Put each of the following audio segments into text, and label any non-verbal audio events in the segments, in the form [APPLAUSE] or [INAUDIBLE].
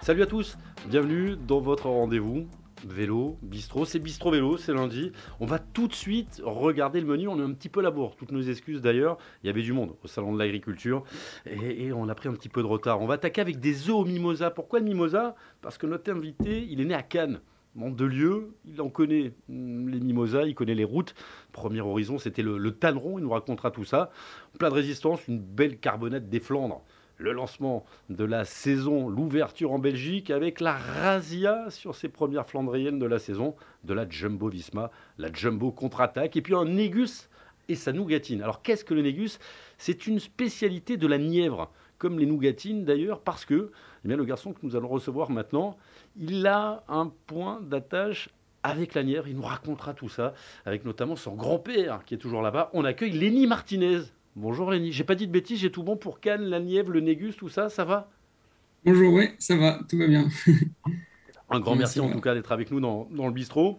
Salut à tous, bienvenue dans votre rendez-vous vélo, bistrot. C'est bistrot vélo, c'est lundi. On va tout de suite regarder le menu. On est un petit peu à la bourre. Toutes nos excuses d'ailleurs. Il y avait du monde au salon de l'agriculture et, on a pris un petit peu de retard. On va attaquer avec des œufs au mimosa. Pourquoi le mimosa? Parce que notre invité, il est né à Cannes. En deux lieux, il en connaît hmm, les mimosas, il connaît les routes. Premier horizon, c'était le, Tanneron, il nous racontera tout ça. Plein de résistance, une belle carbonate des Flandres le lancement de la saison, l'ouverture en Belgique avec la razzia sur ses premières Flandriennes de la saison de la Jumbo Visma, la Jumbo contre-attaque et puis un Négus et sa nougatine. Alors qu'est-ce que le Négus C'est une spécialité de la Nièvre, comme les nougatines d'ailleurs, parce que eh bien, le garçon que nous allons recevoir maintenant, il a un point d'attache avec la Nièvre. Il nous racontera tout ça, avec notamment son grand-père qui est toujours là-bas. On accueille Lenny Martinez. Bonjour Lenny, j'ai pas dit de bêtises, j'ai tout bon pour Cannes, la Nièvre, le Négus, tout ça, ça va? Bonjour, oui, ça va, tout va bien. Un grand merci, en tout cas d'être avec nous dans, dans le bistrot.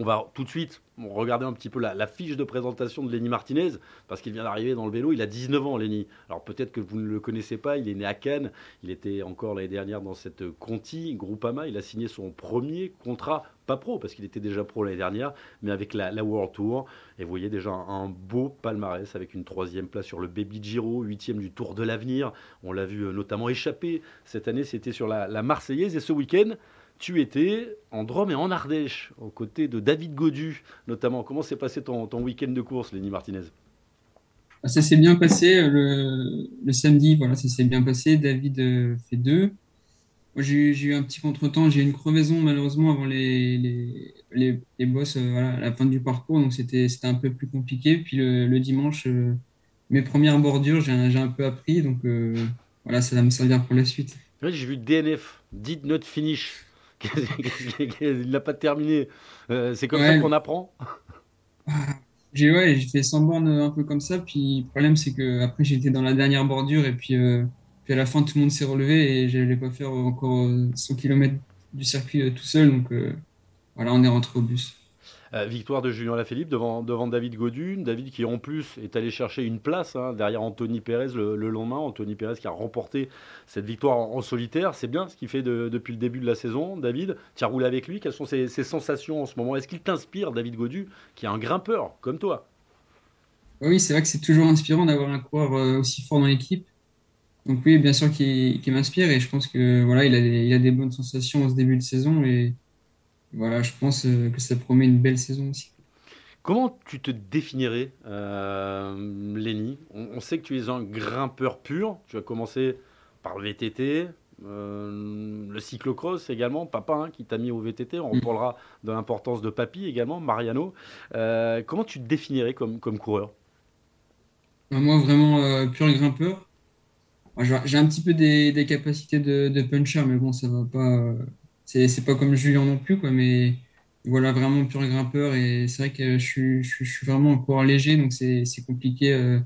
On va tout de suite regarder un petit peu la, fiche de présentation de Lenny Martinez, parce qu'il vient d'arriver dans le vélo. Il a 19 ans, Lenny. Alors peut-être que vous ne le connaissez pas, il est né à Cannes. Il était encore l'année dernière dans cette Conti, Groupama. Il a signé son premier contrat, pas pro, parce qu'il était déjà pro l'année dernière, mais avec la, World Tour. Et vous voyez déjà un, beau palmarès avec une troisième place sur le Baby Giro, huitième du Tour de l'Avenir. On l'a vu euh, notamment échapper cette année, c'était sur la, la Marseillaise. Et ce week-end, tu étais en Drôme et en Ardèche, aux côtés de David Godu, notamment. Comment s'est passé ton, week-end de course, Lenny Martinez? Ah, Ça s'est bien passé le, samedi, voilà, ça s'est bien passé. David euh, fait deux. J'ai eu un petit contretemps, j'ai eu une crevaison malheureusement avant les, les, les, bosses euh, à la fin du parcours, donc c'était un peu plus compliqué. Puis le, dimanche, euh, mes premières bordures, j'ai un, peu appris, donc voilà, ça va me servir pour la suite. j'ai vu DNF, Did Not Finish. [LAUGHS] il n'a pas terminé. Euh, c'est comme ça qu'on apprend. [LAUGHS] J'ai ouais, fait 100 bornes un peu comme ça. Puis le problème, c'est que après j'étais dans la dernière bordure et puis, euh, puis à la fin, tout le monde s'est relevé et je n'allais pas faire encore 100 km du circuit euh, tout seul. Donc voilà, on est rentré au bus. Euh, victoire de Julien Lafilippe devant, David Godune. David qui en plus est allé chercher une place hein, derrière Anthony Pérez le, lendemain. Anthony Pérez qui a remporté cette victoire en, solitaire. C'est bien ce qu'il fait depuis le début de la saison. David, tu as roulé avec lui. Quelles sont ses, sensations en ce moment? Est-ce qu'il t'inspire, David Godu, qui est un grimpeur comme toi? Oui, c'est vrai que c'est toujours inspirant d'avoir un coureur euh, aussi fort dans l'équipe. Donc oui, bien sûr qu'il m'inspire et je pense que voilà, il a, des, il a des bonnes sensations en ce début de saison et voilà, je pense euh, que ça promet une belle saison aussi. Comment tu te définirais, euh, Lenny? On, sait que tu es un grimpeur pur. Tu as commencé par le VTT, euh, le cyclocross également, papa hein, qui t'a mis au VTT. On mm. reparlera de l'importance de papy également, Mariano. Euh, comment tu te définirais comme, comme coureur? Moi, vraiment pur grimpeur. J'ai un petit peu des, des capacités de, de, puncher, mais bon, ça va pas c'est pas comme Julien non plus, quoi, mais voilà, vraiment pur grimpeur. Et c'est vrai que je suis, je, suis vraiment encore léger, donc c'est compliqué euh,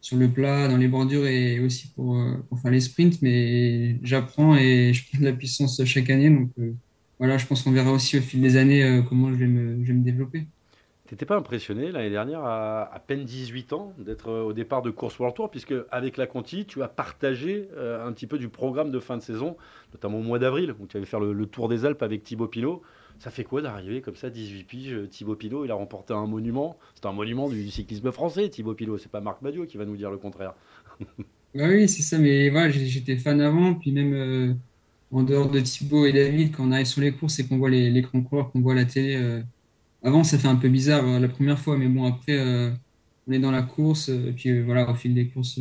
sur le plat, dans les bordures et aussi pour, euh, pour faire les sprints. Mais j'apprends et je prends de la puissance chaque année. Donc euh, voilà, je pense qu'on verra aussi au fil des années comment je vais me, je vais me développer. T'étais pas impressionné l'année dernière, à, peine 18 ans, d'être au départ de course World Tour, puisque avec la Conti, tu as partagé un petit peu du programme de fin de saison, notamment au mois d'avril, où tu allais faire le, Tour des Alpes avec Thibaut Pinot. Ça fait quoi d'arriver comme ça, 18 piges, Thibaut Pinot, il a remporté un monument. C'est un monument du cyclisme français, Thibaut Pinot. C'est pas Marc Madiot qui va nous dire le contraire. [LAUGHS] oui, c'est ça, mais voilà, j'étais fan avant, puis même euh, en dehors de Thibaut et David, quand on arrive sur les courses et qu'on voit les, les qu'on voit la télé. Euh, avant, ça fait un peu bizarre euh, la première fois, mais bon, après, euh, on est dans la course, et puis euh, voilà, au fil des courses,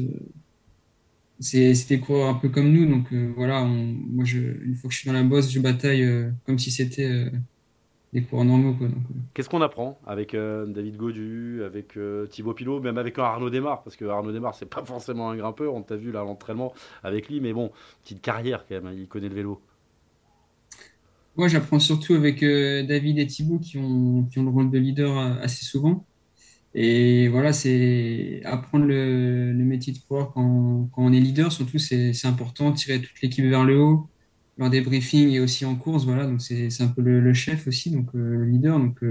c'est des coureurs un peu comme nous, donc voilà, moi, je, une fois que je suis dans la bosse, je bataille comme si c'était des coureurs normaux. Qu'est-ce qu'on apprend avec David Godu, avec Thibaut Pilot, même avec Arnaud Desmar Parce que Arnaud Desmar, c'est pas forcément un grimpeur, on t'a vu là l'entraînement avec lui, mais bon, petite carrière quand même, il connaît le vélo. Moi, j'apprends surtout avec euh, David et Thibaut qui ont, qui ont le rôle de leader euh, assez souvent. Et voilà, c'est apprendre le, le, métier de coureur quand, quand, on est leader, surtout, c'est important, tirer toute l'équipe vers le haut lors des briefings et aussi en course. Voilà, donc c'est un peu le, chef aussi, donc euh, le leader. Donc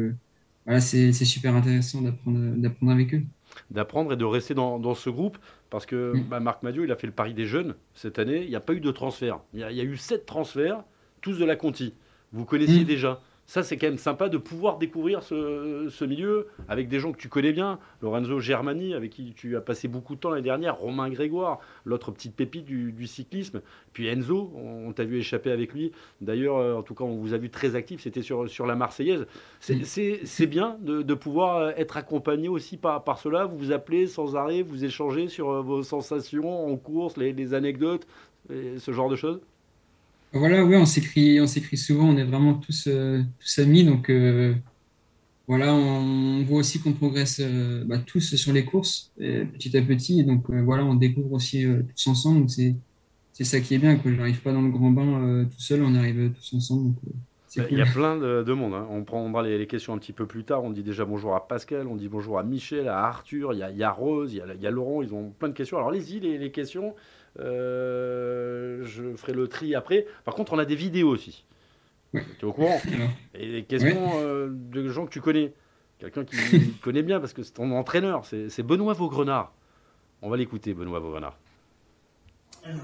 voilà, c'est super intéressant d'apprendre avec eux. D'apprendre et de rester dans, dans ce groupe parce que Mm. bah, Marc Madiot, il a fait le pari des jeunes cette année. Il n'y a pas eu de transfert. Il y, a, il y a eu sept transferts, tous de la Conti. Vous connaissiez Mm. déjà. Ça, c'est quand même sympa de pouvoir découvrir ce, ce milieu avec des gens que tu connais bien. Lorenzo Germani, avec qui tu as passé beaucoup de temps l'année dernière. Romain Grégoire, l'autre petite pépite du, du cyclisme. Puis Enzo, on, on t'a vu échapper avec lui. D'ailleurs, euh, en tout cas, on vous a vu très actif. C'était sur, sur la Marseillaise. C'est Mm. c'est bien de, de pouvoir euh, être accompagné aussi par, par cela. Vous vous appelez sans arrêt, vous échangez sur euh, vos sensations en course, les, les anecdotes, ce genre de choses. Voilà, oui, on s'écrit, on s'écrit souvent, on est vraiment tous, euh, tous amis, donc euh, voilà, on, voit aussi qu'on progresse euh, bah, tous sur les courses, petit à petit, et donc voilà, on découvre aussi tous ensemble, c'est, c'est ça qui est bien, quoi. Je n'arrive pas dans le grand bain tout seul, on arrive tous ensemble, donc Ben, Il y a plein de, de monde. hein. On prendra les, les questions un petit peu plus tard. On dit déjà bonjour à Pascal, on dit bonjour à Michel, à Arthur, il y a, il y a Rose, il y a, il y a Laurent, ils ont plein de questions. Alors allez-y, les, les questions. Euh, je ferai le tri après. Par contre, on a des vidéos aussi. Ouais. Tu es au courant [LAUGHS] Et des questions euh, de gens que tu connais. Quelqu'un qui [LAUGHS] connaît bien parce que c'est ton entraîneur. C'est Benoît Vaugrenard. On va l'écouter, Benoît Vaugrenard.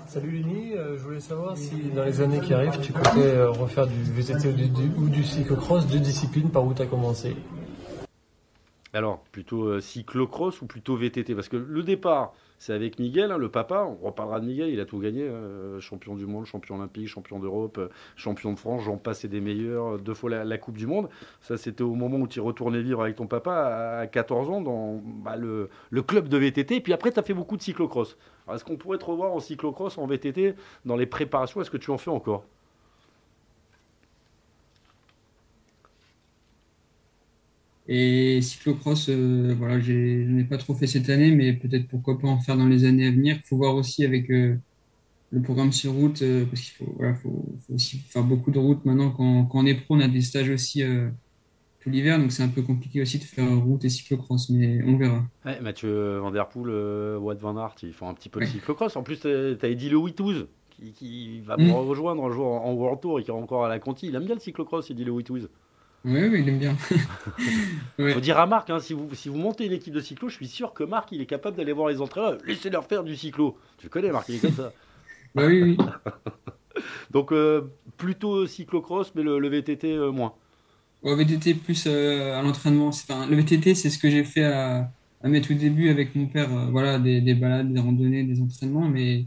Salut Lenny, Euh, je voulais savoir si dans les années qui arrivent tu comptais euh, refaire du VTT ou du, du- ou du cyclocross, deux disciplines par où tu as commencé? Alors, plutôt euh, cyclocross ou plutôt VTT Parce que le départ, c'est avec Miguel, hein, le papa. On reparlera de Miguel, il a tout gagné. euh, champion du monde, champion olympique, champion d'Europe, euh, champion de France, j'en passe des meilleurs, deux fois la, Coupe du Monde. Ça, c'était au moment où tu retournais vivre avec ton papa à 14 ans dans bah, le, le club de VTT. Puis après, tu as fait beaucoup de cyclocross. Est-ce qu'on pourrait te revoir en cyclocross, en VTT, dans les préparations? Est-ce que tu en fais encore? Et cyclocross, euh, voilà, je n'ai pas trop fait cette année, mais peut-être pourquoi pas en faire dans les années à venir. Il faut voir aussi avec euh, le programme sur route, euh, parce qu'il faut, voilà, faut, faut aussi faire beaucoup de route maintenant. Quand, quand on est pro, on a des stages aussi euh, tout l'hiver, donc c'est un peu compliqué aussi de faire route et cyclocross, mais on verra. Ouais, Mathieu Van Der Poel, Wout Van Aert, ils font un petit peu de Ouais. cyclocross. En plus, tu as Eddie Le Witouz qui, qui va Mm. me rejoindre un jour en, World Tour et qui est encore à la Conti. Il aime bien le cyclocross, Eddie Le Witouz. Oui, oui, il aime bien. [LAUGHS] Ouais. faut dire à Marc, hein, si, vous, si vous montez une équipe de cyclo, je suis sûr que Marc, il est capable d'aller voir les entraîneurs. Laissez-leur faire du cyclo. Tu connais, Marc, il est comme ça. [LAUGHS] Bah oui, oui. [LAUGHS] Donc, euh, plutôt cyclocross, mais le, le VTT euh, moins. Au VTT plus euh, à l'entraînement. Enfin, le VTT, c'est ce que j'ai fait à, à mes tout débuts avec mon père. euh, voilà, des, des balades, des randonnées, des entraînements, mais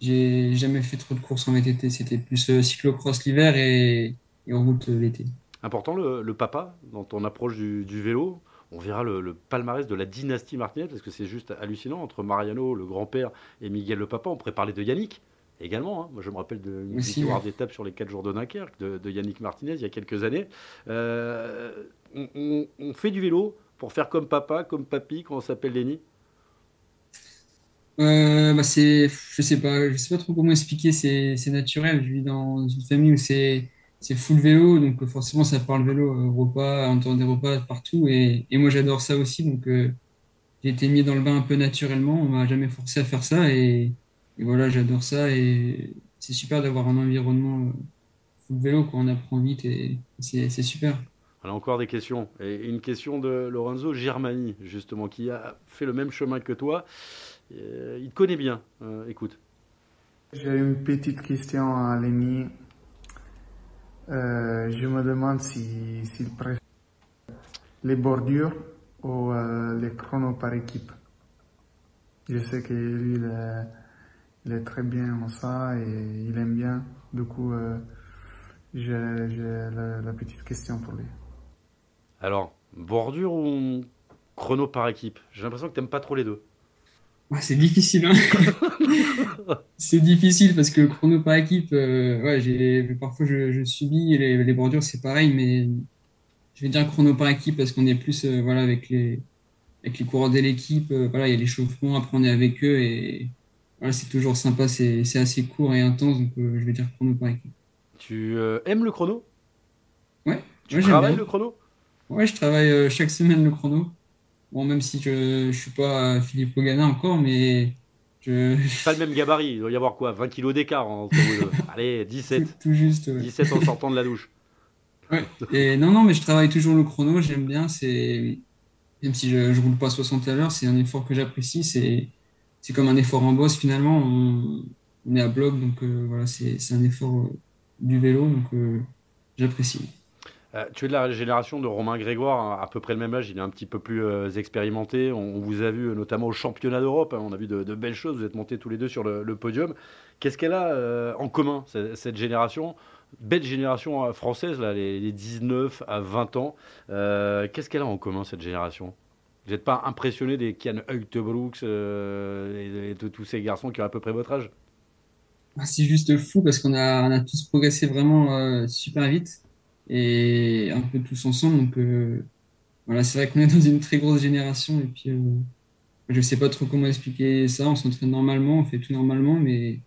j'ai jamais fait trop de courses en VTT. C'était plus cyclocross l'hiver et, et en route l'été. Important, le, le papa, dans ton approche du, du vélo. On verra le, le palmarès de la dynastie Martinez, parce que c'est juste hallucinant. Entre Mariano, le grand-père, et Miguel le papa, on pourrait parler de Yannick également. hein. Moi, je me rappelle victoire ouais. d'étape sur les 4 jours de Dunkerque de, de Yannick Martinez il y a quelques années. Euh, on, on- on fait du vélo pour faire comme papa, comme papy, quand on s'appelle Lenny. Euh, bah c'est, je sais pas, je sais pas trop comment expliquer. C'est, c'est naturel. Je vis dans une famille où c'est, c'est full vélo, donc euh, forcément ça parle vélo, euh, repas, on entend des repas partout, et, et moi j'adore ça aussi. Donc euh, j'ai été mis dans le bain un peu naturellement. On m'a jamais forcé à faire ça, et, et voilà, j'adore ça, et c'est super d'avoir un environnement euh, full vélo, quoi. On apprend vite, et c'est, c'est super. On a encore des questions. Et une question de Lorenzo Germani, justement, qui a fait le même chemin que toi. Il te connaît bien. Euh, écoute. J'ai une petite question à Lenny. Euh, je me demande si- s'il préfère les bordures ou euh, les chronos par équipe. Je sais que lui, il est, très bien en ça et il aime bien. Du coup, euh, j'ai la, la petite question pour lui. Alors, bordure ou chrono par équipe? J'ai l'impression que tu n'aimes pas trop les deux. Ouais, c'est difficile, hein. [LAUGHS] C'est difficile parce que le chrono par équipe, euh, ouais, j'ai, parfois je, je subis, les, les bordures c'est pareil, mais je vais dire chrono par équipe parce qu'on est plus euh, voilà, avec les, avec les coureurs de l'équipe, euh, voilà, il y a l'échauffement, après on est avec eux et voilà, c'est toujours sympa, c'est, c'est assez court et intense, donc je vais dire chrono par équipe. Tu aimes le chrono? Ouais, Tu ouais, travailles le chrono? Ouais, je travaille chaque semaine le chrono. Bon, même si je, je suis pas Philippe Ogana encore, mais je, Pas le même gabarit. Il doit y avoir quoi 20 kilos d'écart entre vous deux. [LAUGHS] Allez, tout, 17. tout juste. ouais. 17 en sortant de la douche. Ouais. Et non, non, mais je travaille toujours le chrono, j'aime bien. C'est même si je, je roule pas 60 à l'heure, c'est un effort que j'apprécie. C'est c'est comme un effort en boss finalement. On, on est à bloc, donc euh, voilà, c'est c'est un effort euh, du vélo, donc euh, j'apprécie. Euh, tu es de la génération de Romain Grégoire, à, à peu près le même âge, il est un petit peu plus euh, expérimenté. On, vous a vu euh, notamment au championnat d'Europe, hein, on a vu de, belles choses, vous êtes montés tous les deux sur le, podium. Qu'est-ce qu'elle a en commun, cette, génération? Belle génération française, là, les, les 19 à 20 ans. Qu'est-ce qu'elle a en commun, cette génération? Vous n'êtes pas impressionné des Kian Brooks euh, et, et de tous ces garçons qui ont à peu près votre âge? Ah, C'est juste fou parce qu'on a, tous progressé vraiment super vite et un peu tous ensemble. Donc voilà, c'est vrai qu'on est dans une très grosse génération et puis euh, je sais pas trop comment expliquer ça. On s'entraîne normalement, on fait tout normalement, mais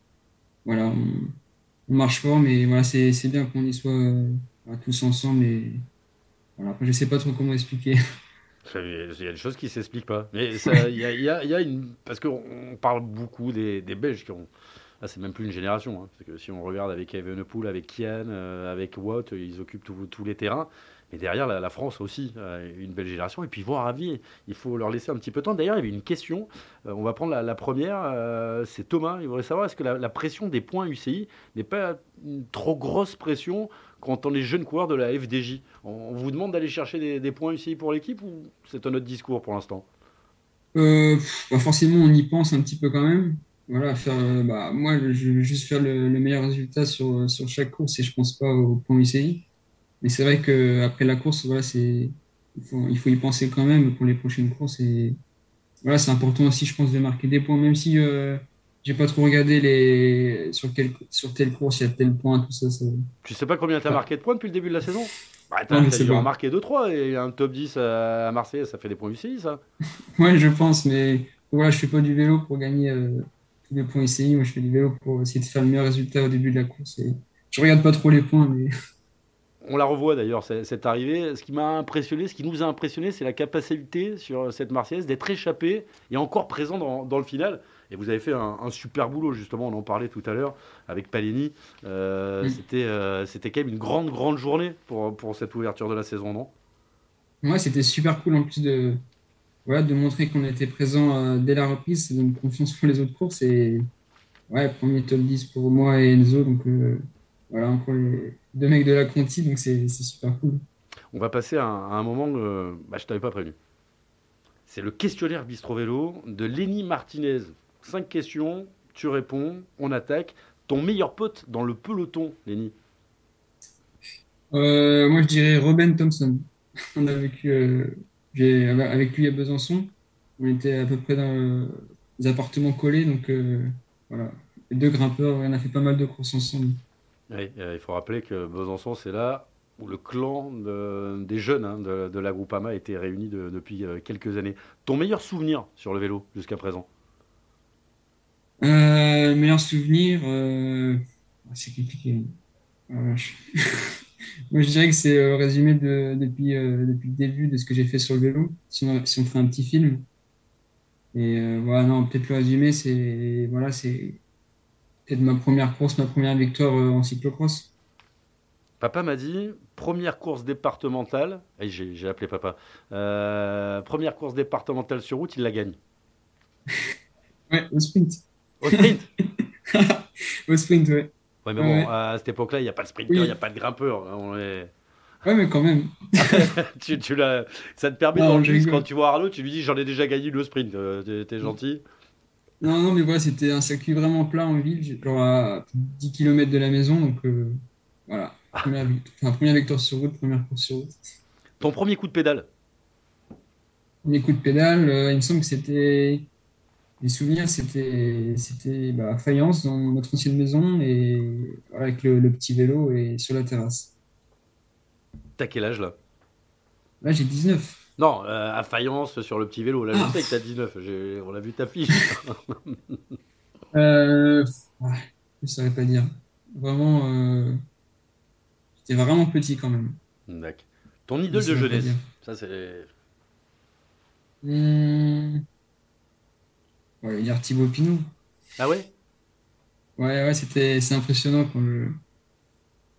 voilà, on, marche fort, mais voilà, c'est c'est bien qu'on y soit euh, tous ensemble et voilà. Je sais pas trop comment expliquer. [LAUGHS] Il y a des choses qui ne s'expliquent pas. Mais il y y y a une. Parce qu'on parle beaucoup des, des Belges qui ont. Là, c'est même plus une génération. hein. Parce que si on regarde avec Evenepoel, avec Kian, euh, avec Watt, ils occupent tous les terrains. Mais derrière, la, France aussi, euh, une belle génération. Et puis, voir Ravi, il faut leur laisser un petit peu de temps. D'ailleurs, il y avait une question. Euh, on va prendre la, première. c'est Thomas. Il voudrait savoir est-ce que la, pression des points UCI n'est pas une trop grosse pression quand on est jeune coureur de la FDJ On, vous demande d'aller chercher des, points UCI pour l'équipe ou c'est un autre discours pour l'instant? Forcément, on y pense un petit peu quand même. Voilà, faire, bah, moi, je veux juste faire le, le meilleur résultat sur, sur chaque course et je pense pas au point UCI. Mais c'est vrai que après la course, voilà, c'est, il faut, il faut y penser quand même pour les prochaines courses et voilà, c'est important aussi, je pense, de marquer des points, même si euh, j'ai pas trop regardé les sur quel, sur telle course il y a tel point, tout ça. ça... Tu sais pas combien tu as Ah. marqué de points depuis le début de la saison? Bah, Non, T'as mais t'as marquer 2-3 et un top 10 à Marseille, ça fait des points UCI ça. [LAUGHS] Ouais, je pense, mais voilà, je fais pas du vélo pour gagner euh, tous les points UCI. Moi, je fais du vélo pour essayer de faire le meilleur résultat au début de la course. Et je regarde pas trop les points, mais [LAUGHS] On la revoit d'ailleurs, cette arrivée. Ce qui m'a impressionné, ce qui nous a impressionné, c'est la capacité sur cette Marseillaise d'être échappé et encore présent dans, dans le final. Et vous avez fait un, un super boulot, justement, on en parlait tout à l'heure avec Palini. Euh. C'était euh, c'était quand même une grande, grande journée pour, pour cette ouverture de la saison, non? Moi, c'était super cool en plus de, voilà, de montrer qu'on était présent euh, dès la reprise. Ça donne confiance pour les autres courses. Et ouais, premier top 10 pour moi et Enzo. Donc euh, voilà, encore les deux mecs de la Conti. Donc c'est c'est super cool. On va passer à un, moment que bah, je t'avais pas prévenu. C'est le questionnaire Bistro Vélo de Lenny Martinez. Cinq questions, tu réponds, on attaque. Ton meilleur pote dans le peloton, Lenny? Euh, moi, je dirais Robin Thompson. [LAUGHS] On a vécu euh, avec lui à Besançon. On était à peu près dans les appartements collés. Donc euh, voilà, les deux grimpeurs, on a fait pas mal de courses ensemble. Oui, euh, il faut rappeler que Besançon, c'est là où le clan de- des jeunes hein, de, de la Groupama était réuni de- depuis euh, quelques années. Ton meilleur souvenir sur le vélo jusqu'à présent? Euh, meilleur souvenir, euh, c'est compliqué. Ah. [LAUGHS] Moi, je dirais que c'est le résumé de, depuis, euh, depuis le début de ce que j'ai fait sur le vélo, si on, si on fait un petit film. Et euh, voilà, non, peut-être le résumé, c'est voilà, c'est peut-être ma première course, ma première victoire euh, en cyclocross. Papa m'a dit, première course départementale, et j'ai j'ai appelé papa, Euh, première course départementale sur route, il la gagne. [LAUGHS] Ouais, au sprint. Au sprint [LAUGHS] Au sprint, ouais. Ouais, mais bon, Ouais. à cette époque-là, il n'y a pas de sprinter, il Oui. n'y a pas de grimpeur. hein, on est- Ouais, mais quand même. [LAUGHS] tu, tu ça te permet Non, dans le quand tu vois Arnaud, tu lui dis j'en ai déjà gagné le sprint. Euh, T'es t'es gentil. Non, non, mais voilà, c'était un circuit vraiment plat en ville, genre à 10 km de la maison. Donc euh, voilà, première, enfin, première victoire sur route, première course sur route. Ton premier coup de pédale? Premier coup de pédale, euh, il me semble que c'était. Les souvenirs, c'était c'était bah, à Fayence, dans notre ancienne maison, et avec le, le petit vélo et sur la terrasse. T'as quel âge là? Là, j'ai 19. Non, euh, à Fayence sur le petit vélo. Là, je Ah. sais que t'as 19. j'ai- On a vu ta fiche. [LAUGHS] Euh, ouais, je ne saurais pas dire. Vraiment, euh, j'étais vraiment petit quand même. D'accord. Ton Je idole de jeunesse. Ça, c'est. Hmm. Ouais, je vais dire Thibaut Pinot. Ah ouais? Ouais, ouais, c'était, c'est impressionnant quand je,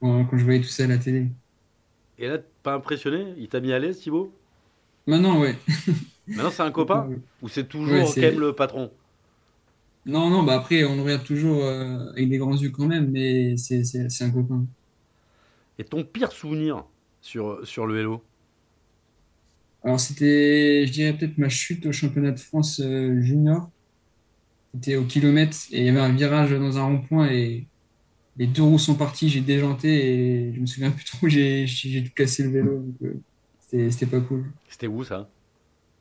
quand, quand je voyais tout ça à la télé. Et là, pas impressionné? Il t'a mis à l'aise, Thibaut? Maintenant, ouais. Maintenant, c'est un [LAUGHS] copain? Ou c'est toujours Ouais, quand c'est- même le patron? Non, non, bah après, on le regarde toujours euh, avec des grands yeux quand même, mais c'est un copain. Et ton pire souvenir sur, sur le vélo Alors, c'était, je dirais peut-être ma chute au championnat de France euh, junior. C'était au kilomètre et il y avait un virage dans un rond-point et les deux roues sont parties, j'ai déjanté et je me souviens plus trop, j'ai j'ai tout cassé le vélo. euh, c'était pas cool. C'était où ça?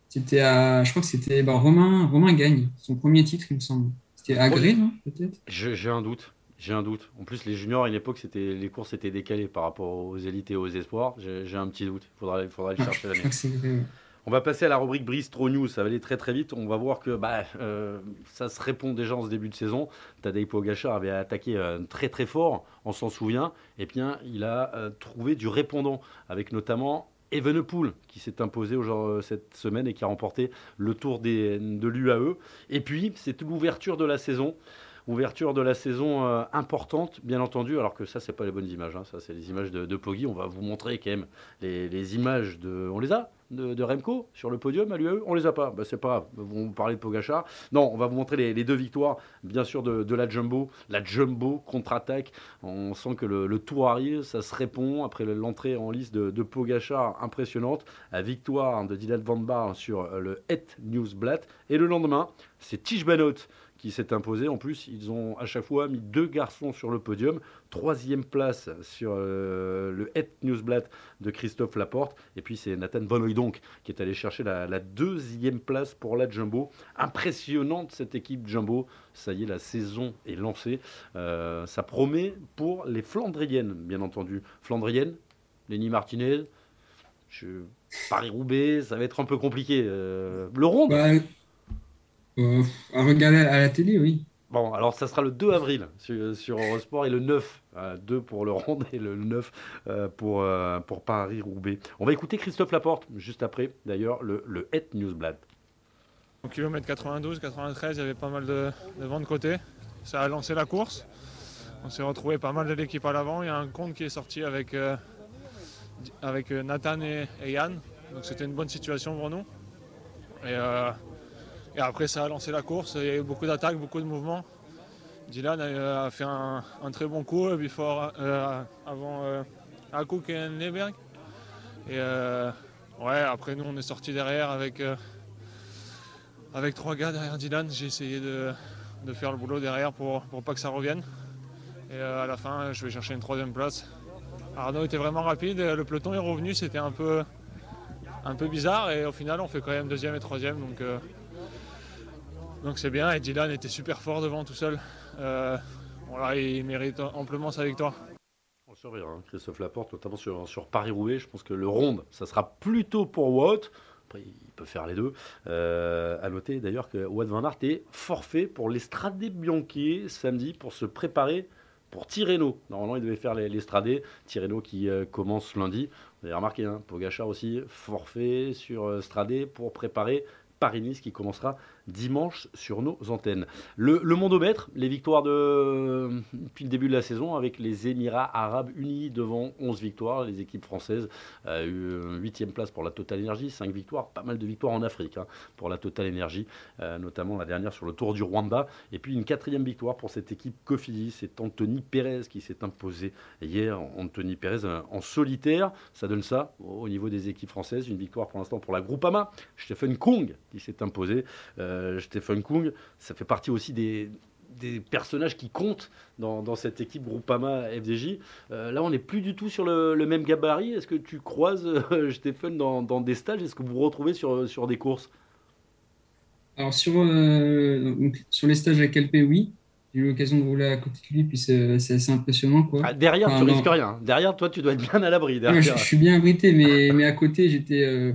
C'était à, je crois que c'était bah, Romain, Romain Gagne, son premier titre, il me semble. C'était à Gré, non? Peut-être? J'ai un doute. J'ai un doute. En plus, les juniors, à une époque, c'était, les courses étaient décalées par rapport aux élites et aux espoirs. J'ai un petit doute. Il faudra, faudra le Ah, je, chercher l'année. On va passer à la rubrique Bristro News. Ça va aller très très vite. On va voir que bah, euh, ça se répond déjà en ce début de saison. Tadej Pogacar avait attaqué euh, très très fort, on s'en souvient. Et bien, il a euh, trouvé du répondant avec notamment Evenepoel qui s'est imposé cette semaine et qui a remporté le tour de l'UAE. Et puis, c'est l'ouverture de la saison. Ouverture de la saison importante, bien entendu, alors que ça, c'est pas les bonnes images. hein. Ça, c'est les images de, de Poggi. On va vous montrer quand même les images de. On les a de, Remco sur le podium à l'UAE On les a pas. Bah, c'est pas grave. On va parler de Pogachar. Non, on va vous montrer les, deux victoires, bien sûr, de, la Jumbo. La Jumbo contre-attaque. On sent que le, tour arrive, ça se répond après l'entrée en liste de, de Pogachar impressionnante. La victoire de Dylan Van Baar sur le Het Newsblad. Et le lendemain, c'est Benoît qui s'est imposé. En plus, ils ont à chaque fois mis deux garçons sur le podium. Troisième place sur euh, le Het Newsblad de Christophe Laporte. Et puis c'est Nathan Van Hooydonk qui est allé chercher la, deuxième place pour la Jumbo. Impressionnante cette équipe Jumbo. Ça y est, la saison est lancée. Euh, ça promet pour les Flandriennes, bien entendu. Flandriennes, Lenny Martinez. Paris-Roubaix, ça va être un peu compliqué. Euh, le Ronde, Bah, euh, à regarder à la télé, oui. Bon, alors ça sera le 2 avril sur, sur Eurosport et le 9, euh, 2 pour le Ronde et le 9 euh, pour, euh, pour Paris-Roubaix. On va écouter Christophe Laporte juste après, d'ailleurs, le, le Het Newsblad. Au kilomètre 92, 93, il y avait pas mal de, de vent de côté. Ça a lancé la course. On s'est retrouvé pas mal de l'équipe à l'avant. Il y a un compte qui est sorti avec, euh, avec euh, Nathan et, et Yann. Donc c'était une bonne situation pour nous. Et, euh, et après ça a lancé la course. Il y a eu beaucoup d'attaques, beaucoup de mouvements. Dylan a, a fait un, très bon coup before, euh, avant euh, Hakouk et Neberg. Et euh, ouais, après nous on est sorti derrière avec. euh, avec trois gars derrière Dylan, j'ai essayé de, de faire le boulot derrière pour, pour pas que ça revienne. Et euh, à la fin, je vais chercher une troisième place. Arnaud était vraiment rapide, le peloton est revenu, c'était un peu, un peu bizarre et au final on fait quand même deuxième et troisième donc euh, donc c'est bien et Dylan était super fort devant tout seul. Euh, il mérite amplement sa victoire. On surveille hein, Christophe Laporte, notamment sur, Paris-Roubaix. Je pense que le Ronde, ça sera plutôt pour Wout. Après, il peut faire les deux. Euh, noter d'ailleurs que Wout Van Aert est forfait pour l'Estrade Bianchi samedi pour se préparer pour Tirreno. Normalement, il devait faire les- l'Estrade. Tirreno qui euh, commence lundi. Vous avez remarqué, hein, Pogacar aussi forfait sur euh, Stradé pour préparer Paris-Nice qui commencera dimanche sur nos antennes. Le, le mondomètre, les victoires de, depuis le début de la saison avec les Émirats arabes unis devant 11 victoires. Les équipes françaises ont eu 8 place pour la Total Energy, 5 victoires, pas mal de victoires en Afrique hein, pour la Total Energy, euh, notamment la dernière sur le Tour du Rwanda. Et puis une quatrième victoire pour cette équipe Cofidis, c'est Anthony Pérez qui s'est imposé hier. Anthony Pérez euh, en solitaire, ça donne ça au niveau des équipes françaises. Une victoire pour l'instant pour la Groupama. Stephen Kung qui s'est imposé. Euh, Stephen Kung, ça fait partie aussi des, des personnages qui comptent dans, dans cette équipe Groupama FDJ. Euh, là, on n'est plus du tout sur le, le même gabarit. Est-ce que tu croises euh, [LAUGHS] Stephen dans, dans des stages? Est-ce que vous vous retrouvez sur, sur des courses? Alors, sur, euh, donc, sur les stages avec LP, oui. J'ai eu l'occasion de rouler à côté de lui, puis c'est c'est assez impressionnant, quoi. Ah, Derrière, Enfin, tu risques rien. Derrière, toi, tu dois être bien à l'abri. Ouais, je, je suis bien abrité, mais, mais à côté, j'étais, euh,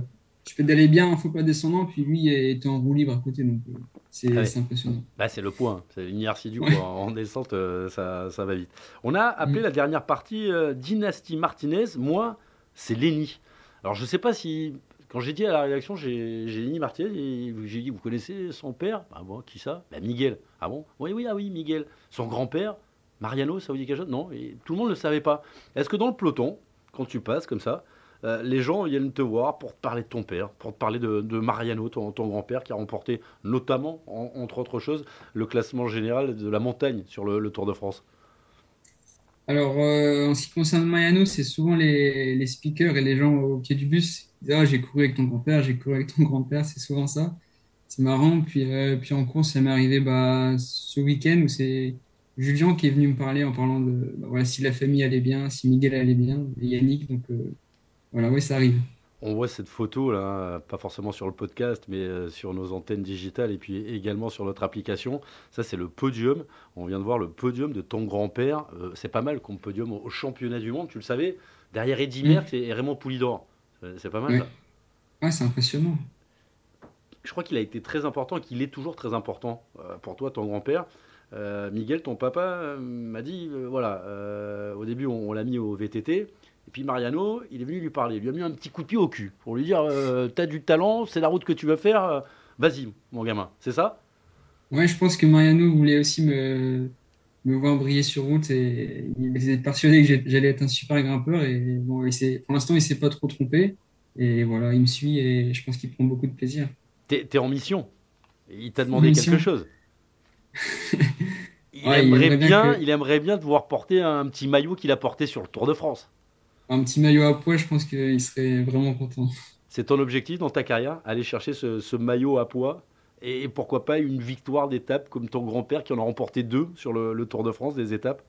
je pédalais bien en faux pas descendant, puis lui était en roue libre à côté, donc euh, c'est Ah ouais. impressionnant. Là, c'est le point. C'est l'inertie du Ouais. En descente, euh, ça, ça va vite. On a appelé Mm. la dernière partie euh, Dynastie Martinez. Moi, c'est Lenny. Alors, je sais pas si. Quand j'ai dit à la rédaction, j'ai Lenny Martinez, j'ai dit Vous connaissez son père? Ah bon, qui ça? Bah, Miguel. Ah bon? Oui, oui, ah oui, Miguel. Son grand-père Mariano, ça vous dit quelque chose? Non, et tout le monde ne le savait pas. Est-ce que dans le peloton, quand tu passes comme ça, euh, les gens viennent te voir pour te parler de ton père, pour te parler de, Mariano, ton, grand-père, qui a remporté notamment, en- entre autres choses, le classement général de la montagne sur le, Tour de France. Alors, euh, en ce qui concerne Mariano, c'est souvent les, speakers et les gens au pied du bus qui disent, Ah, j'ai couru avec ton grand-père, j'ai couru avec ton grand-père, c'est souvent ça. C'est marrant. Puis, euh, en course, ça m'est arrivé bah, ce week-end où c'est Julien qui est venu me parler en parlant de bah, voilà, si la famille allait bien, si Miguel allait bien, et Yannick. Donc, voilà, oui, ça arrive. On voit cette photo là, pas forcément sur le podcast, mais euh, sur nos antennes digitales et puis également sur notre application. Ça, c'est le podium. On vient de voir le podium de ton grand-père. Euh, c'est pas mal comme podium au championnat du monde, tu le savais. Derrière Eddy Mm. Merckx et Raymond Poulidor. Euh, C'est pas mal ça. Ouais, c'est impressionnant. Je crois qu'il a été très important et qu'il est toujours très important pour toi, ton grand-père. Euh, Miguel, ton papa, m'a dit euh, voilà, au début, on, on l'a mis au VTT. Et puis Mariano, il est venu lui parler. Il lui a mis un petit coup de pied au cul pour lui dire euh, T'as du talent, c'est la route que tu veux faire, euh, vas-y, mon gamin. C'est ça? Ouais, je pense que Mariano voulait aussi me, me voir briller sur route et il était persuadé que j'allais être un super grimpeur. Et bon, il pour l'instant, il s'est pas trop trompé. Et voilà, il me suit et je pense qu'il prend beaucoup de plaisir. T'es es en mission. Il t'a demandé quelque chose. [LAUGHS] Il, Ouais, il aimerait bien bien, que- il aimerait bien te voir porter un petit maillot qu'il a porté sur le Tour de France. Un petit maillot à poids, je pense qu'il serait vraiment content. C'est ton objectif dans ta carrière, aller chercher ce, ce maillot à poids et, pourquoi pas une victoire d'étape comme ton grand-père qui en a remporté deux sur le, le Tour de France, des étapes?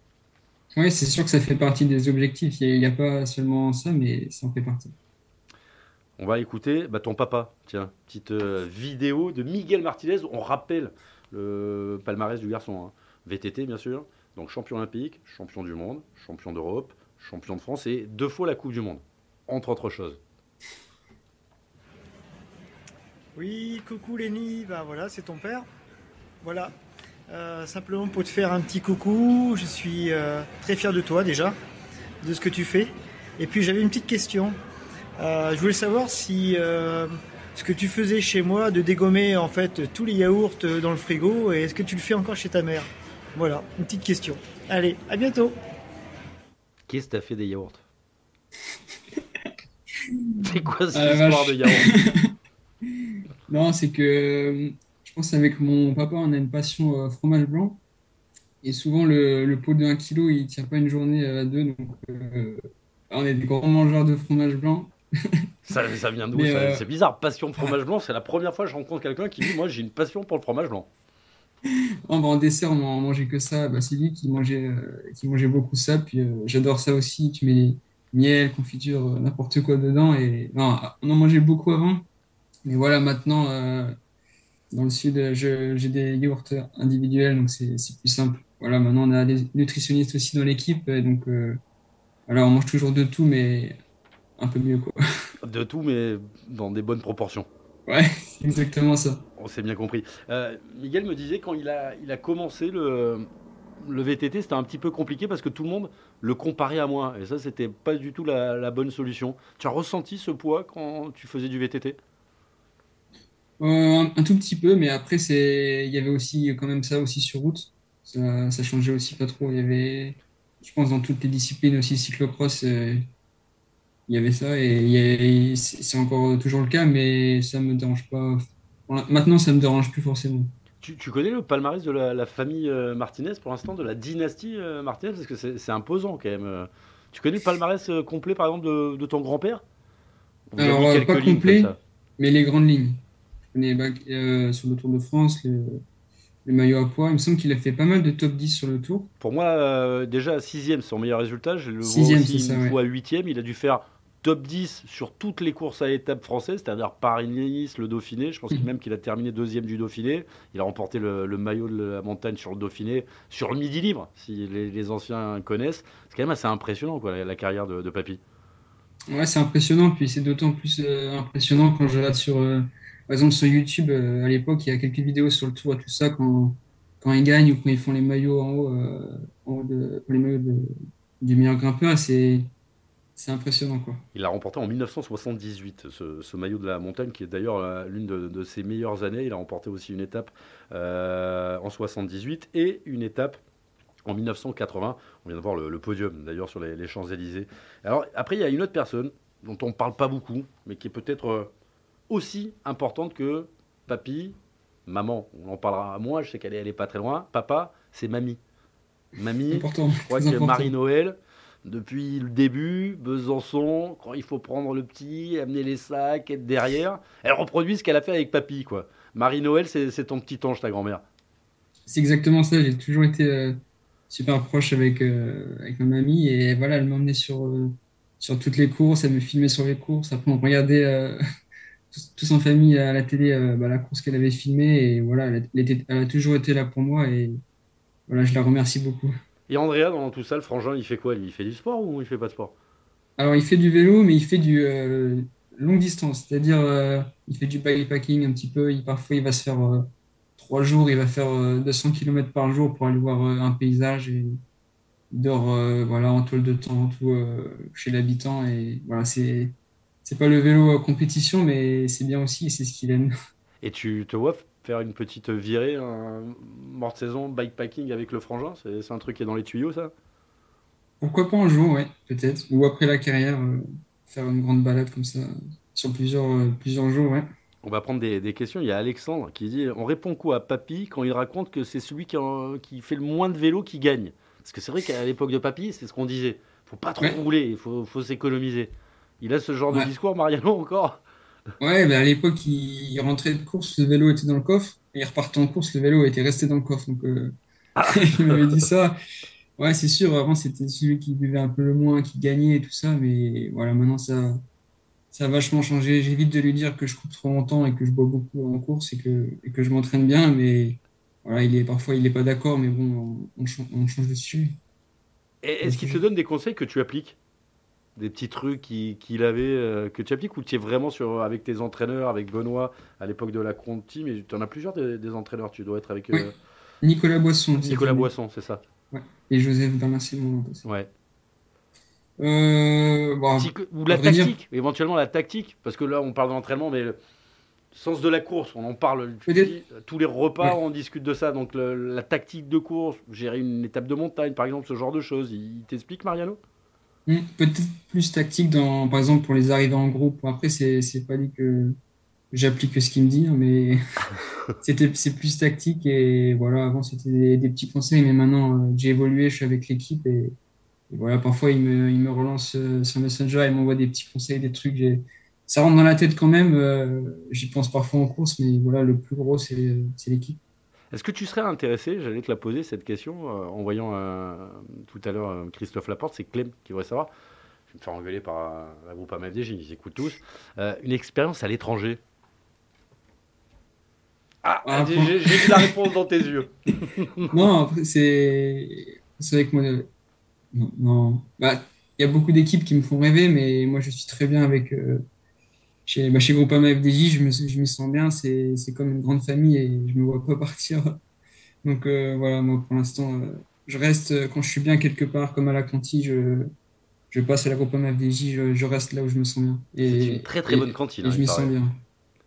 Ouais, c'est sûr que ça fait partie des objectifs. Il n'y a, pas seulement ça, mais ça en fait partie. On va écouter bah, ton papa. Tiens, petite euh, vidéo de Miguel Martinez. On rappelle le palmarès du garçon. hein. VTT, bien sûr. Donc champion olympique, champion du monde, champion d'Europe, champion de France et deux fois la Coupe du Monde, entre autres choses. Oui, coucou Lenny, ben voilà, c'est ton père. Voilà, Euh, simplement pour te faire un petit coucou, je suis euh, très fier de toi déjà, de ce que tu fais. Et puis j'avais une petite question. Euh, je voulais savoir si ce que tu faisais chez moi de dégommer en fait tous les yaourts dans le frigo, et est-ce que tu le fais encore chez ta mère? Voilà, une petite question. Allez, à bientôt Qu'est-ce que t'as fait des yaourts [LAUGHS] C'est quoi cette la histoire de yaourt [LAUGHS] Non, c'est que euh, je pense avec mon papa, on a une passion euh, fromage blanc. Et souvent, le, le pot de 1 kg, il tient pas une journée à deux. Donc, euh, on est des grands mangeurs de fromage blanc. [LAUGHS] ça, ça vient d'où euh, C'est bizarre, passion fromage blanc. C'est la première fois que je rencontre quelqu'un qui dit Moi j'ai une passion pour le fromage blanc. [LAUGHS] Oh, bah, en dessert, on en mangeait que ça. Bah, c'est lui qui mangeait, euh, qui mangeait beaucoup ça. Puis euh, j'adore ça aussi. Tu mets miel, confiture, euh, n'importe quoi dedans. Et non, on en mangeait beaucoup avant. Mais voilà, maintenant, dans le sud, j'ai des yaourts individuels, donc c'est plus simple. Voilà, maintenant, on a des nutritionnistes aussi dans l'équipe. Donc voilà, on mange toujours de tout, mais un peu mieux, quoi. De tout, mais dans des bonnes proportions. Ouais, [LAUGHS] exactement ça. On s'est bien compris. Euh, Miguel me disait quand il a, commencé le, VTT, c'était un petit peu compliqué parce que tout le monde le comparait à moi. Et ça, c'était pas du tout la, bonne solution. Tu as ressenti ce poids quand tu faisais du VTT Euh, un, tout petit peu, mais après, il y avait aussi quand même ça aussi sur route. Ça, changeait aussi pas trop. Il y avait, je pense, dans toutes les disciplines aussi, cyclocross, euh, il y avait ça et et c'est c'est encore toujours le cas, mais ça me dérange pas. Maintenant, ça me dérange plus forcément. tu, tu connais le palmarès de la, la famille euh, Martinez pour l'instant, de la dynastie euh, Martinez? Parce que c'est imposant quand même. Euh, Tu connais le palmarès complet par exemple de, de ton grand-père? Alors, pas complet. ça? Mais les grandes lignes. Je connais bah, sur le Tour de France, le, le maillot à poids. Il me semble qu'il a fait pas mal de top 10 sur le Tour. Pour moi, euh, déjà, sixième, c'est son meilleur résultat. Je le vois Sixième, aussi c'est ça, une ouais. fois huitième. Il a dû faire top 10 sur toutes les courses à étapes françaises, c'est-à-dire Paris-Nice, le Dauphiné. Je pense Mhm. même qu'il a terminé deuxième du Dauphiné. Il a remporté le, le maillot de la montagne sur le Dauphiné, sur le Midi Libre, si les, les anciens connaissent. C'est quand même assez impressionnant, quoi, la, la carrière de, de Papy. Ouais, c'est impressionnant, puis c'est d'autant plus euh, impressionnant quand je regarde sur, euh, par exemple, sur YouTube, euh, à l'époque, il y a quelques vidéos sur le tour et tout ça, quand, quand ils gagnent ou quand ils font les maillots en haut, en haut de, les maillots de- du meilleur grimpeur, c'est, c'est impressionnant, quoi. Il l'a remporté en 1978, ce, ce maillot de la montagne, qui est d'ailleurs l'une de, de ses meilleures années. Il a remporté aussi une étape euh, en 78 et une étape en 1980. On vient de voir le, le podium d'ailleurs sur les, les Champs-Élysées. Alors après, il y a une autre personne dont on ne parle pas beaucoup, mais qui est peut-être euh, aussi importante que papy, maman. On en parlera moins, je sais qu'elle est, pas très loin. Papa, c'est mamie. Mamie, Important. je crois que. Marie-Noël, depuis le début, Besançon, quand il faut prendre le petit, amener les sacs, être derrière, elle reproduit ce qu'elle a fait avec papy, quoi. Marie-Noël, c'est ton petit ange, ta grand-mère. C'est exactement ça. J'ai toujours été euh, super proche avec, euh, avec ma mamie et voilà, elle m'emmenait sur, euh, sur toutes les courses, elle me filmait sur les courses. Après, on regardait [LAUGHS] tous, tous en famille à la télé bah, la course qu'elle avait filmée et voilà, elle était- elle a toujours été là pour moi et voilà, je la remercie beaucoup. Et Andrea, dans tout ça, le frangin, il fait quoi? Il fait du sport ou il fait pas de sport? Alors, il fait du vélo, mais il fait du euh, longue distance, c'est-à-dire euh, il fait du bikepacking un petit peu. Il, parfois, il va se faire euh, trois jours, il va faire euh, 200 km par jour pour aller voir euh, un paysage et il dort euh, voilà, en toile de tente ou euh, chez l'habitant. Et voilà, c'est c'est pas le vélo à compétition, mais c'est bien aussi et c'est ce qu'il aime. Et tu te vois faire une petite virée, un mort de saison, bikepacking avec le frangin C'est un truc qui est dans les tuyaux, ça? Pourquoi pas un jour, ouais, peut-être. Ou après la carrière, euh, faire une grande balade comme ça sur plusieurs, euh, plusieurs jours, ouais. On va prendre des, des questions. Il y a Alexandre qui dit On répond quoi à Papy quand il raconte que c'est celui qui, en- qui fait le moins de vélo qui gagne? Parce que c'est vrai qu'à l'époque de Papy, c'est ce qu'on disait. faut pas trop Ouais. rouler, il faut, faut s'économiser. Il a ce genre de discours, Mariano, encore? Ouais, ben à l'époque, il, rentrait de course, le vélo était dans le coffre, et il repartait en course, le vélo était resté dans le coffre. Donc, euh, [LAUGHS] il m'avait dit ça. Ouais, c'est sûr, avant, c'était celui qui buvait un peu le moins, qui gagnait et tout ça, mais voilà, maintenant, ça, ça a vachement changé. J'évite de lui dire que je coupe trop longtemps et que je bois beaucoup en course et que, et que je m'entraîne bien, mais voilà, il est, parfois, il n'est pas d'accord, mais bon, on, on change, on change de sujet. Et Est-ce qu'il te donne des conseils que tu appliques? Des petits trucs qui- qu'il avait, euh, que tu appliques Ou tu es vraiment sur, avec tes entraîneurs, avec Benoît, à l'époque de la Conti Mais tu en as plusieurs des, des entraîneurs, tu dois être avec euh, Oui. Nicolas Boisson. Nicolas Boisson, c'est ça Et Joseph passé. Ouais. Euh, bon, Ou la dire- tactique, éventuellement la tactique, parce que là on parle d'entraînement, mais le sens de la course, on en parle dis, tous les repas, Ouais. on discute de ça. Donc le- la tactique de course, gérer une étape de montagne, par exemple, ce genre de choses, il t'explique, Mariano? Hmm, Peut-être plus tactique dans, par exemple, pour les arrivées en groupe. Après, c'est, c'est pas dit que j'applique ce qu'il me dit, hein, mais [LAUGHS] c'était, c'est plus tactique et voilà, avant c'était des, des petits conseils, mais maintenant euh, j'ai évolué, je suis avec l'équipe et, et voilà, parfois il me, il me relance euh, sur Messenger, il m'envoie des petits conseils, des trucs, ça rentre dans la tête quand même, euh, j'y pense parfois en course, mais voilà, le plus gros c'est, c'est l'équipe. Est-ce que tu serais intéressé, j'allais te la poser cette question, euh, en voyant euh, tout à l'heure euh, Christophe Laporte, c'est Clem qui voudrait savoir, je vais me faire engueuler par euh, la groupe AMFDJ, ils écoutent tous, euh, une expérience à l'étranger Ah, Ah, j'ai bon. j'ai- j'ai vu la réponse dans tes yeux. [LAUGHS] Non, c'est c'est vrai que moi, non, non. Bah, il y a beaucoup d'équipes qui me font rêver, mais moi, je suis très bien avec. Chez, bah, chez Groupama FDJ, je me, je me sens bien, c'est c'est comme une grande famille et je me vois pas [LAUGHS] partir. Donc euh, voilà, moi, pour l'instant, euh, je reste, euh, quand je suis bien quelque part, comme à la Conti, je, je passe à la Groupama FDJ, je, je reste là où je me sens bien. C'est Et, une très très et- bonne cantine. et hein, je il m'y paraît. sens bien.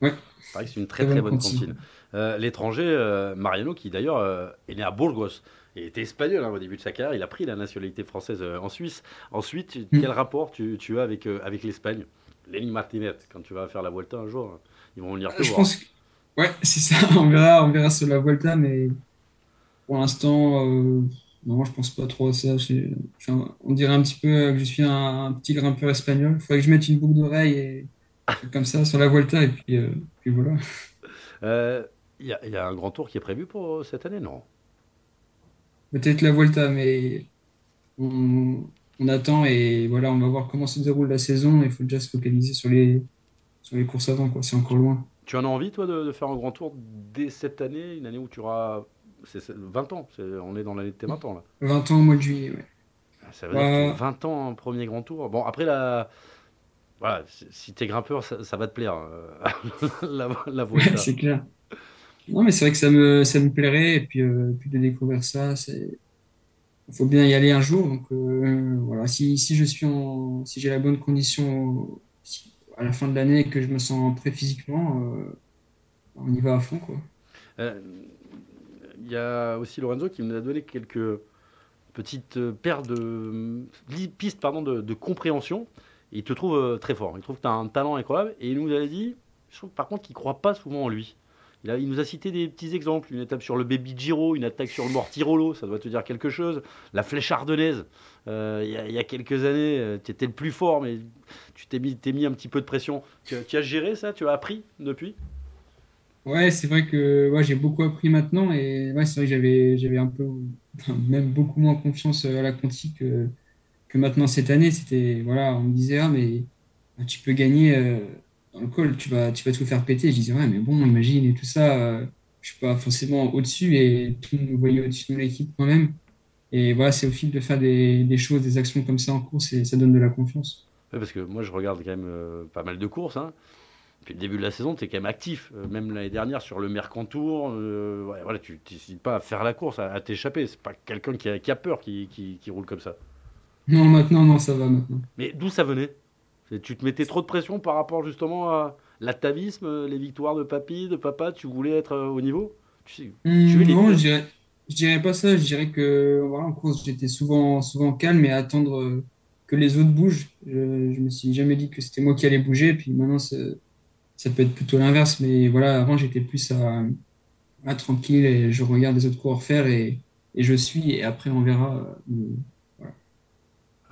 Il paraît que c'est une très Très très bonne bonne cantine. cantine. Euh, L'étranger, Mariano, qui d'ailleurs est né à Burgos et était espagnol hein, au début de sa carrière, il a pris la nationalité française en Suisse. Ensuite, tu- Mm. quel rapport tu, tu as avec, avec l'Espagne? Lenny Martinez, quand tu vas faire la Vuelta un jour, ils vont venir te Je voir. pense que... Ouais, [LAUGHS] c'est ça, on verra, on verra sur la Volta, mais pour l'instant, euh, non, je pense pas trop à ça. On dirait un petit peu que je suis un, un petit grimpeur espagnol. Il faudrait que je mette une boucle d'oreille et comme ça sur la Volta, et puis, euh, puis voilà. Euh, Il y, a- il y a un grand tour qui est prévu pour euh, cette année, non? Peut-être la Volta, mais on, on attend et voilà, on va voir comment se déroule la saison. Il faut déjà se focaliser sur les, sur les courses avant, quoi. C'est encore loin. Tu en as envie, toi, de, de faire un grand tour dès cette année, une année où tu auras c'est- c'est 20 ans On est dans l'année de tes 20 ans, là. 20 ans au mois de juillet, ouais. Ça veut dire que Ouais. tu- 20 ans en premier grand tour. Bon, après, la... voilà, si- t'es grimpeur, ça, ça va te plaire, euh, [LAUGHS] la, la [LAUGHS] Ouais, Vuelta. c'est clair. Non, mais c'est vrai que ça me, ça me plairait, et puis, euh, puis de découvrir ça, c'est, il faut bien y aller un jour. Donc, euh, voilà, si, si je suis si j'ai la bonne condition à la fin de l'année et que je me sens prêt physiquement, euh, on y va à fond, quoi. Euh, Il y a aussi Lorenzo qui nous a donné quelques petites paires de pistes pardon, de, compréhension. il te trouve très fort. Il trouve que tu as un talent incroyable. Et il nous avait dit, je trouve par contre qu'il ne croit pas souvent en lui. Il, nous a cité des petits exemples. Une étape sur le Baby Giro, une attaque sur le Mortirolo, ça doit te dire quelque chose. La flèche ardennaise, euh, il y, a- quelques années, tu étais le plus fort, mais tu t'es mis, un petit peu de pression. Tu, as- géré ça? Tu as appris depuis? Ouais, c'est vrai que ouais, j'ai beaucoup appris maintenant et c'est vrai que j'avais un peu même beaucoup moins confiance à la Conti que, maintenant cette année. C'était voilà, on me disait ah mais ah, tu peux gagner euh, le col, tu vas tu vas tout faire péter. Je disais ouais mais bon, imagine et tout ça, euh, je suis pas forcément au-dessus et tout le monde me voyait au-dessus de l'équipe quand même. Et voilà, c'est au fil de faire des, des choses, des actions comme ça en course et ça donne de la confiance. Ouais, Parce que moi, je regarde quand même euh, pas mal de courses. Hein. Depuis le début de la saison, tu es quand même actif. Euh, même l'année dernière, sur le Mercantour, euh, ouais, voilà, tu n'hésites pas à faire la course, à, à t'échapper. C'est pas quelqu'un qui a, qui a peur qui, qui- qui roule comme ça. Non, maintenant non, ça va maintenant. Mais d'où ça venait? Tu te mettais trop de pression par rapport justement à l'atavisme, euh, les victoires de papy, de papa Tu voulais être euh, au niveau? Tu sais, Tu es non, je dirais, je dirais pas ça. Je dirais que voilà, en course, j'étais souvent, souvent calme et à attendre euh, que les autres bougent. Je, je me suis jamais dit que c'était moi qui allais bouger. Puis maintenant, ça, peut être plutôt l'inverse. Mais voilà, avant, j'étais plus à, à tranquille et je regarde les autres coureurs faire et, et je suis. Et après, on verra. mais.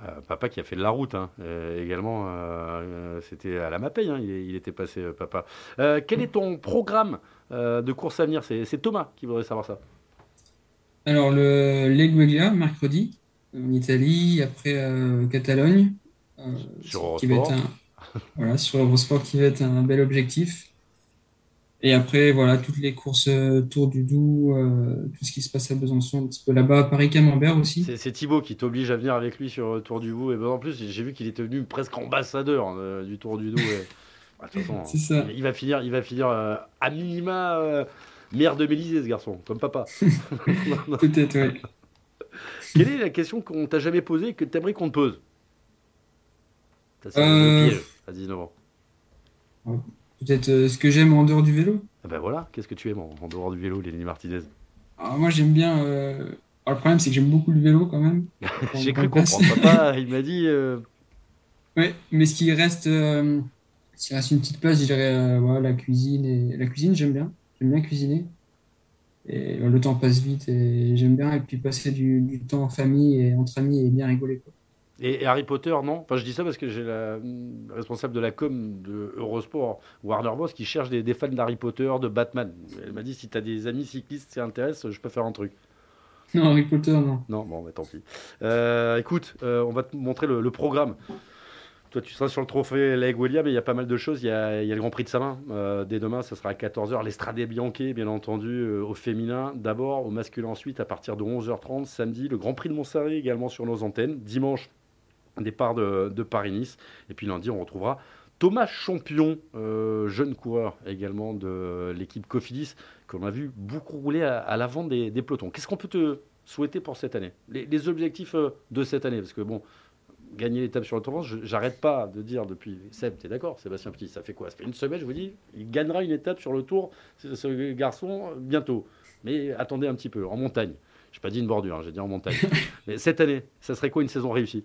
Euh, papa qui a fait de la route hein, euh, également, euh, c'était à la Mapei, hein, il, il était passé, papa. Quel est ton programme de course à venir? C'est Thomas qui voudrait savoir ça. Alors, le l'Egueglia, mercredi, en Italie, après Catalogne, Sur qui va être Eurosport. un, voilà, sur Eurosport, qui va être un bel objectif. Et après, voilà, toutes les courses euh, Tour du Doubs, euh, tout ce qui se passe à Besançon, un petit peu là-bas, Paris-Camembert aussi. C'est Thibaut qui t'oblige à venir avec lui sur euh, Tour du Doubs. Et ben, en plus, j'ai vu qu'il était venu presque ambassadeur euh, du Tour du Doubs. et- Bah, façon, ça. il va finir, il va finir euh, à minima maire de Mélisée, ce garçon, comme papa. [LAUGHS] Peut-être, ouais. [LAUGHS] Quelle est la question qu'on t'a jamais posée et que t'aimerais qu'on te pose? Ça, piège à 19 ans. Peut-être euh, ce que j'aime en dehors du vélo. Ah ben voilà, qu'est-ce que tu aimes en, en dehors du vélo, Lénie Martinez? Alors, moi, j'aime bien. euh, alors, le problème, c'est que j'aime beaucoup le vélo quand même. [LAUGHS] J'ai cru comprendre. Papa, [LAUGHS] il m'a dit. euh, Ouais, mais ce qui reste, euh, s'il reste une petite place, je dirais euh, voilà, la cuisine. Et... La cuisine, j'aime bien. J'aime bien cuisiner. Et euh, le temps passe vite et j'aime bien. Et puis passer du, du temps en famille et entre amis et bien rigoler. Quoi. Et, et Harry Potter, non Enfin, je dis ça parce que j'ai la responsable de la com de Eurosport, Warner Bros, qui cherche des, des fans d'Harry Potter, de Batman. Elle m'a dit si t'as des amis cyclistes qui s'intéressent, je peux faire un truc. Non, Harry Potter, non. Non, bon, bah, tant pis. Euh, écoute, euh, on va te montrer le, le programme. Toi, tu seras sur le trophée Leg William, mais il y a pas mal de choses. Il y a, il y a le Grand Prix de Saint-Main. Euh, dès demain, ça sera à 14h. L'Estrade Bianche, bien entendu, euh, au féminin d'abord, au masculin ensuite, à partir de 11h30. Samedi, le Grand Prix de Montsaré également sur nos antennes. Dimanche, départ de, de Paris-Nice. Et puis lundi, on retrouvera Thomas Champion, euh, jeune coureur également de l'équipe Cofidis, qu'on a vu beaucoup rouler à, à l'avant des, des pelotons. Qu'est-ce qu'on peut te souhaiter pour cette année? Les, les objectifs euh, de cette année? Parce que bon, gagner l'étape sur le Tour j'arrête pas de dire depuis. Seb, t'es d'accord? Sébastien Petit, ça fait quoi? Ça fait une semaine, je vous dis, il gagnera une étape sur le Tour, ce, ce garçon, bientôt. Mais attendez un petit peu, en montagne. Je n'ai pas dit une bordure, hein, j'ai dit en montagne. [LAUGHS] Mais cette année, ça serait quoi une saison réussie?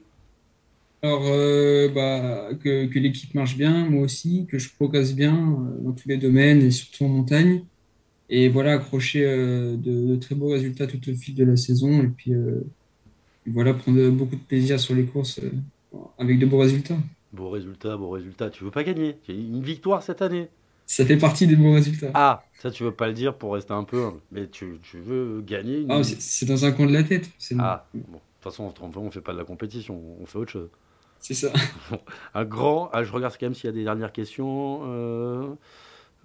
Alors, euh, bah, que, que l'équipe marche bien, moi aussi, que je progresse bien euh, dans tous les domaines et surtout en montagne. Et voilà, accrocher euh, de, de très beaux résultats tout au fil de la saison. Et puis, voilà, prendre beaucoup de plaisir sur les courses avec de beaux résultats. Beau résultat, beau résultat. Tu veux pas gagner une victoire cette année Ça fait partie des beaux résultats. Ah, ça tu veux pas le dire pour rester un peu humble. Mais tu, tu veux gagner une. Ah, c'est dans un coin de la tête. Ah, bon. De toute façon, on ne fait pas de la compétition, on fait autre chose. C'est ça. [LAUGHS] Un grand. Ah, je regarde quand même s'il y a des dernières questions.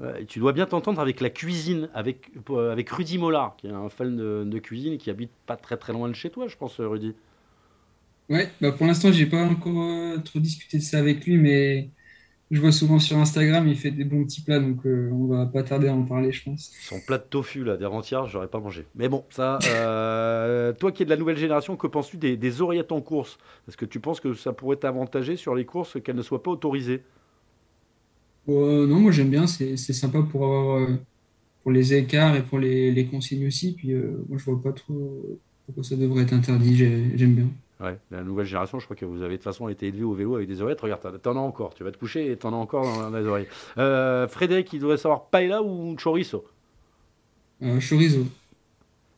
Euh, tu dois bien t'entendre avec la cuisine, avec, euh, avec Rudy Mollard, qui est un fan de, de cuisine et qui habite pas très très loin de chez toi, je pense, Rudy. Ouais, bah pour l'instant, j'ai pas encore euh, trop discuté de ça avec lui, mais je vois souvent sur Instagram, il fait des bons petits plats, donc euh, on va pas tarder à en parler, je pense. Son plat de tofu, là, d'avant-hier, j'aurais pas mangé. Mais bon, ça. euh, [LAUGHS] toi qui es de la nouvelle génération, que penses-tu des, des oreillettes en course? Est-ce que tu penses que ça pourrait t'avantager sur les courses qu'elles ne soient pas autorisées? Euh, non, moi j'aime bien, c'est sympa pour avoir euh, pour les écarts et pour les, les consignes aussi. Puis moi je vois pas trop pourquoi ça devrait être interdit, j'ai- j'aime bien. Ouais, la nouvelle génération, je crois que vous avez de toute façon été élevé au vélo avec des oreillettes. Regarde, t'en- as encore. Tu vas te coucher et t'en as encore dans les oreilles. Euh, Frédéric, il devrait savoir paella ou chorizo? Euh, chorizo.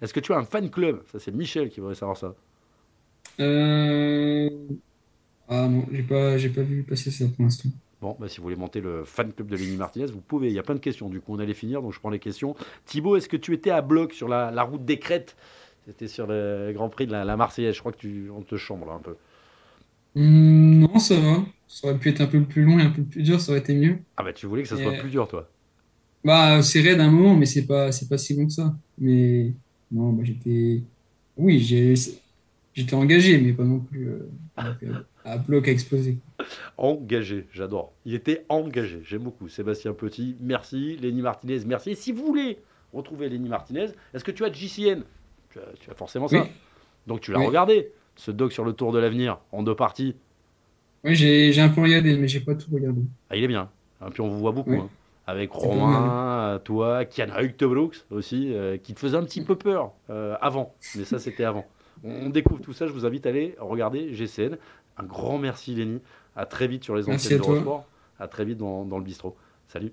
Est-ce que tu as un fan club? Ça, c'est Michel qui voudrait savoir ça. Euh... Ah non, j'ai pas, j'ai pas vu passer ça pour l'instant. Bon, bah, si vous voulez monter le fan club de Lenny Martinez, vous pouvez. Il y a plein de questions. Du coup, on allait finir, donc je prends les questions. Thibaut, est-ce que tu étais à bloc sur la, la route des crêtes? C'était sur le Grand Prix de la, la Marseillaise. Je crois que tu on te chambre là, un peu. Hum, non, ça va. Ça aurait pu être un peu plus long et un peu plus dur, ça aurait été mieux. Ah bah tu voulais que ça soit plus dur, toi. Bah, c'est raide à un moment, mais c'est pas, c'est pas si long que ça. Mais non, bah, j'étais, oui, j'ai, j'étais engagé, mais pas non plus euh, à bloc à exploser. Engagé, j'adore. Il était engagé, j'aime beaucoup. Sébastien Petit, merci. Lenny Martinez, merci. Et si vous voulez retrouver Lenny Martinez, est-ce que tu as JCN tu as, tu as forcément ça. Oui. Donc tu l'as Oui. regardé, ce doc sur le Tour de l'avenir, en deux parties. Oui, j'ai, un peu regardé, mais j'ai pas tout regardé. Ah, il est bien. Et puis on vous voit beaucoup. Oui. hein. Avec Romain, toi, Kian Brooks aussi, euh, qui te faisait un petit peu peur euh, avant. Mais ça, c'était avant. On, découvre tout ça. Je vous invite à aller regarder GCN. Un grand merci, Lenny. À très vite sur les antennes toi. d'Eurosport. À très vite dans, dans le bistrot. Salut.